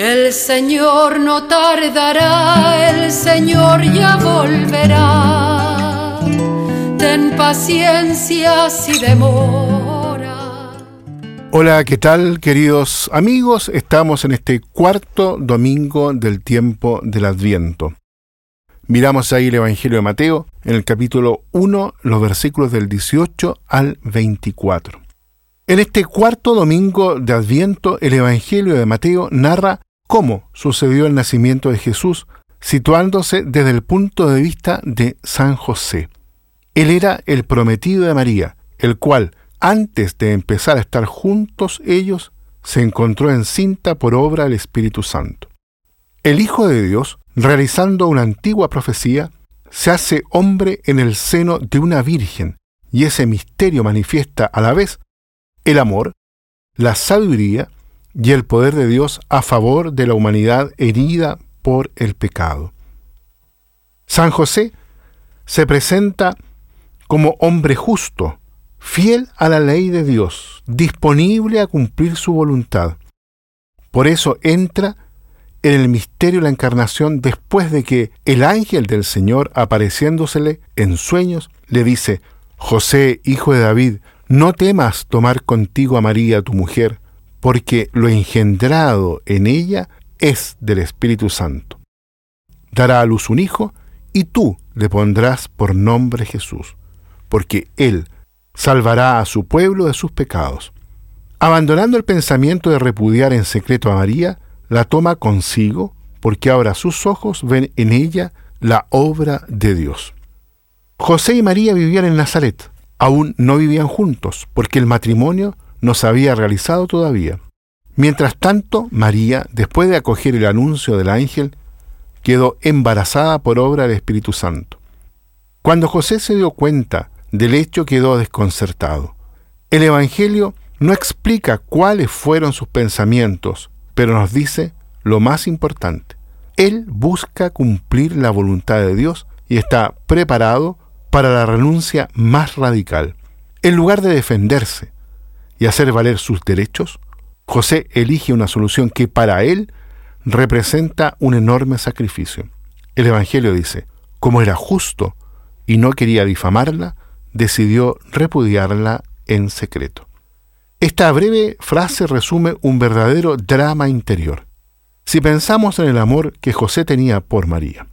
El Señor no tardará, el Señor ya volverá. Ten paciencia si demora. Hola, ¿qué tal queridos amigos? Estamos en este cuarto domingo del tiempo del Adviento. Miramos ahí el Evangelio de Mateo en el capítulo 1, los versículos del 18 al 24. En este cuarto domingo de Adviento, el Evangelio de Mateo narra cómo sucedió el nacimiento de Jesús, situándose desde el punto de vista de San José. Él era el prometido de María, el cual, antes de empezar a estar juntos ellos, se encontró encinta por obra del Espíritu Santo. El Hijo de Dios, realizando una antigua profecía, se hace hombre en el seno de una virgen, y ese misterio manifiesta a la vez el amor, la sabiduría y el poder de Dios a favor de la humanidad herida por el pecado. San José se presenta como hombre justo, fiel a la ley de Dios, disponible a cumplir su voluntad. Por eso entra en el misterio de la encarnación después de que el ángel del Señor, apareciéndosele en sueños, le dice, José, hijo de David, no temas tomar contigo a María, tu mujer, porque lo engendrado en ella es del Espíritu Santo. Dará a luz un hijo, y tú le pondrás por nombre Jesús, porque él salvará a su pueblo de sus pecados. Abandonando el pensamiento de repudiar en secreto a María, la toma consigo, porque ahora sus ojos ven en ella la obra de Dios. José y María vivían en Nazaret, aún no vivían juntos, porque el matrimonio no se había realizado todavía. Mientras tanto, María, después de acoger el anuncio del ángel, quedó embarazada por obra del Espíritu Santo. Cuando José se dio cuenta del hecho, quedó desconcertado. El Evangelio no explica cuáles fueron sus pensamientos, pero nos dice lo más importante. Él busca cumplir la voluntad de Dios y está preparado para la renuncia más radical. En lugar de defenderse y hacer valer sus derechos, José elige una solución que para él representa un enorme sacrificio. El Evangelio dice, como era justo y no quería difamarla, decidió repudiarla en secreto. Esta breve frase resume un verdadero drama interior. Si pensamos en el amor que José tenía por María,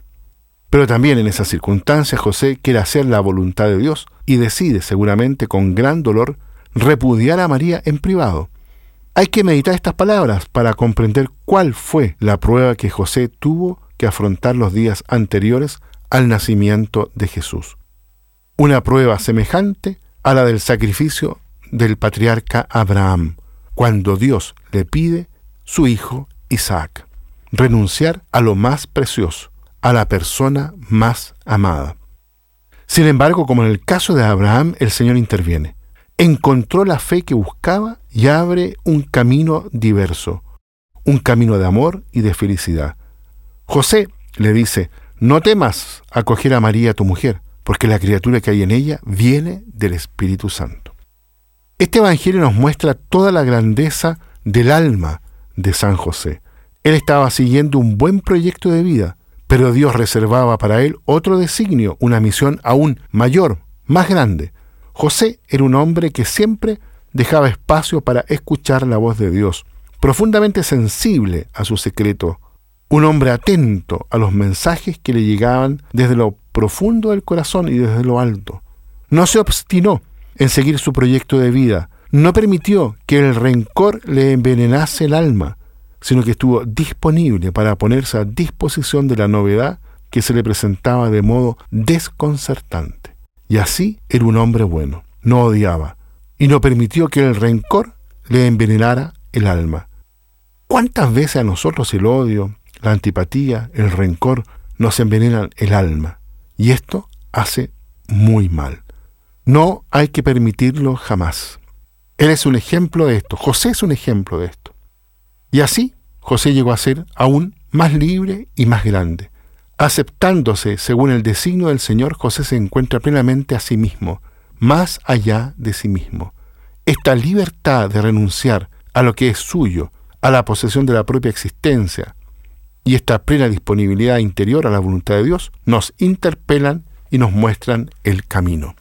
pero también en esas circunstancias José quiere hacer la voluntad de Dios y decide, seguramente con gran dolor, repudiar a María en privado. Hay que meditar estas palabras para comprender cuál fue la prueba que José tuvo que afrontar los días anteriores al nacimiento de Jesús. Una prueba semejante a la del sacrificio del patriarca Abraham, cuando Dios le pide su hijo Isaac, renunciar a lo más precioso, a la persona más amada. Sin embargo, como en el caso de Abraham, el Señor interviene. Encontró la fe que buscaba y abre un camino diverso, un camino de amor y de felicidad. José le dice, no temas acoger a María tu mujer, porque la criatura que hay en ella viene del Espíritu Santo. Este Evangelio nos muestra toda la grandeza del alma de San José. Él estaba siguiendo un buen proyecto de vida, pero Dios reservaba para él otro designio, una misión aún mayor, más grande. José era un hombre que siempre dejaba espacio para escuchar la voz de Dios, profundamente sensible a su secreto, un hombre atento a los mensajes que le llegaban desde lo profundo del corazón y desde lo alto. No se obstinó en seguir su proyecto de vida, no permitió que el rencor le envenenase el alma, sino que estuvo disponible para ponerse a disposición de la novedad que se le presentaba de modo desconcertante. Y así era un hombre bueno, no odiaba, y no permitió que el rencor le envenenara el alma. ¿Cuántas veces a nosotros el odio, la antipatía, el rencor nos envenenan el alma? Y esto hace muy mal. No hay que permitirlo jamás. Él es un ejemplo de esto, José es un ejemplo de esto. Y así José llegó a ser aún más libre y más grande. Aceptándose según el designio del Señor, José se encuentra plenamente a sí mismo, más allá de sí mismo. Esta libertad de renunciar a lo que es suyo, a la posesión de la propia existencia y esta plena disponibilidad interior a la voluntad de Dios nos interpelan y nos muestran el camino.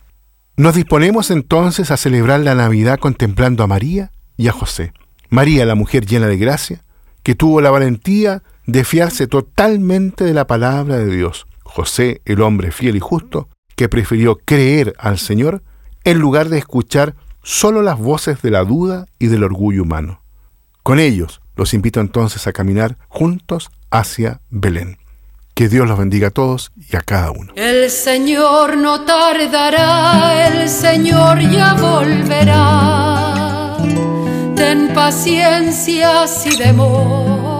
Nos disponemos entonces a celebrar la Navidad contemplando a María y a José. María, la mujer llena de gracia, que tuvo la valentía de fiarse totalmente de la palabra de Dios. José, el hombre fiel y justo, que prefirió creer al Señor en lugar de escuchar solo las voces de la duda y del orgullo humano. Con ellos los invito entonces a caminar juntos hacia Belén. Que Dios los bendiga a todos y a cada uno. El Señor no tardará, el Señor ya volverá. Ten paciencia si demora